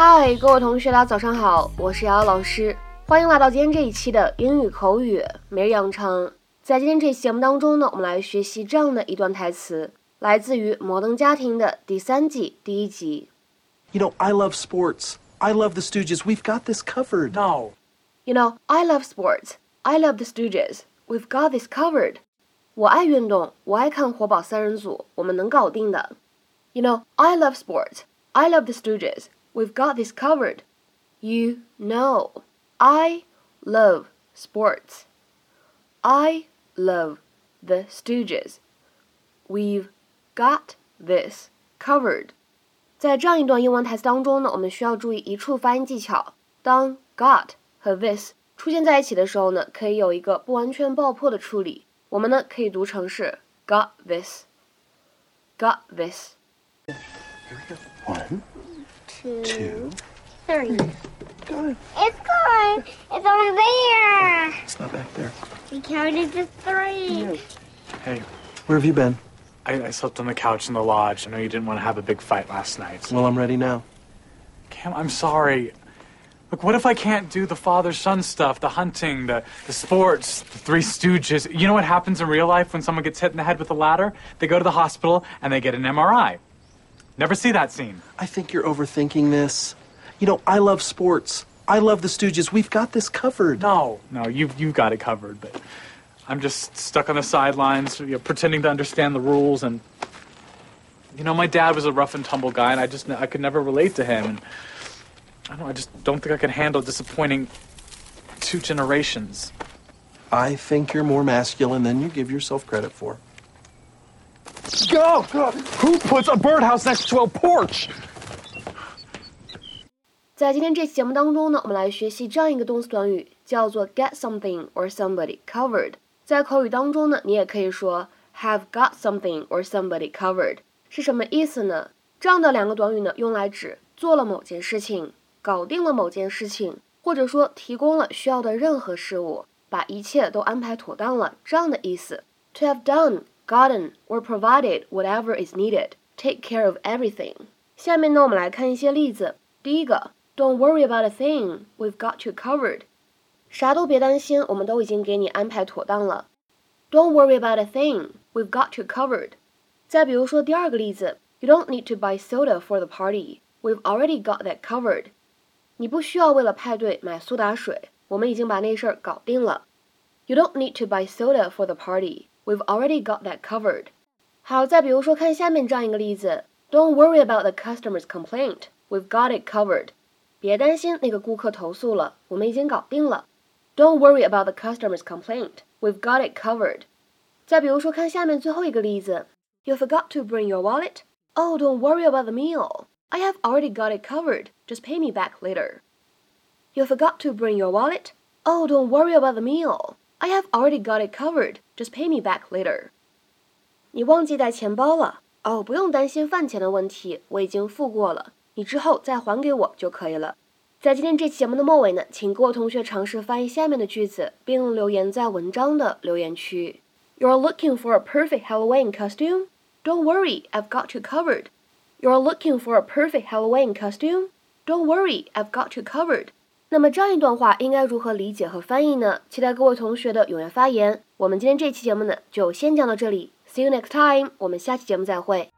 嗨，各位同学，大家早上好，我是瑶瑶老师，欢迎来到今天这一期的英语口语每日养成。在今天这期节目当中呢，我们来学习这样的一段台词，来自于《摩登家庭》的第三季第一集。You know, I love sports. I love the Stooges. We've got this covered. No. You know, I love sports. I love the Stooges. We've got this covered. 我爱运动，我爱看活宝三人组，我们能搞定的。You know, I love sports. I love the Stooges. We've got this covered. You know, I love sports. I love the Stooges. We've got this covered. 在这样一段英文台词当中呢，我们需要注意一处发音技巧。当 got 和 this 出现在一起的时候呢，可以有一个不完全爆破的处理。我们呢可以读成是 got this，got this。 One, two, two. three. Got it. It's gone. It's over there. It's not back there. We counted to three. Hey, Where have you been? I, I slept on the couch in the lodge. I know you didn't want to have a big fight last night. Well, I'm ready now. Cam, I'm sorry. Look, what if I can't do the father son stuff, the hunting, the, the sports, the three stooges? You know what happens in real life when someone gets hit in the head with a ladder? They go to the hospital and they get an MRI. Never see that scene. I think you're overthinking this. You know, I love sports. I love the Stooges. We've got this covered. No, no, you've, you've got it covered, but I'm just stuck on the sidelines, you know, pretending to understand the rules. And, you know, my dad was a rough and tumble guy, and I just, I could never relate to him. And I don't know, I just don't think I could handle disappointing two generations. I think you're more masculine than you give yourself credit for. Go! Go! Who puts a birdhouse next to a porch? 在今天这期节目当中呢，我们来学习这样一个动词短语，叫做 get something or somebody covered。在口语当中呢，你也可以说 have got something or somebody covered，是什么意思呢？这样的两个短语呢，用来指做了某件事情，搞定了某件事情，或者说提供了需要的任何事物，把一切都安排妥当了，这样的意思。To have done, gotten, or provided whatever is needed, take care of everything。下面呢，我们来看一些例子。第一个，Don't worry about a thing, we've got you covered。啥都别担心，我们都已经给你安排妥当了。Don't worry about a thing, we've got you covered。再比如说第二个例子，You don't need to buy soda for the party, we've already got that covered。你不需要为了派对买苏打水，我们已经把那事儿搞定了。You don't need to buy soda for the party, we've already got that covered。好，再比如说看下面这样一个例子，Don't worry about the customer's complaint, we've got it covered。别担心那个顾客投诉了，我们已经搞定了。Don't worry about the customer's complaint, we've got it covered。再比如说看下面最后一个例子，You forgot to bring your wallet. Oh, don't worry about the meal. I have already got it covered. Just pay me back later. You forgot to bring your wallet. Oh, don't worry about the meal. I have already got it covered. Just pay me back later. 你忘记带钱包了？哦，不用担心饭钱的问题，我已经付过了，你之后再还给我就可以了。在今天这期节目的末尾呢，请各位同学尝试翻译下面的句子，并留言在文章的留言区。You're looking for a perfect Halloween costume? Don't worry, I've got you covered. You're looking for a perfect Halloween costume? Don't worry, I've got you covered. 那么这样一段话应该如何理解和翻译呢？期待各位同学的踊跃发言。我们今天这期节目呢，就先讲到这里。See you next time，我们下期节目再会。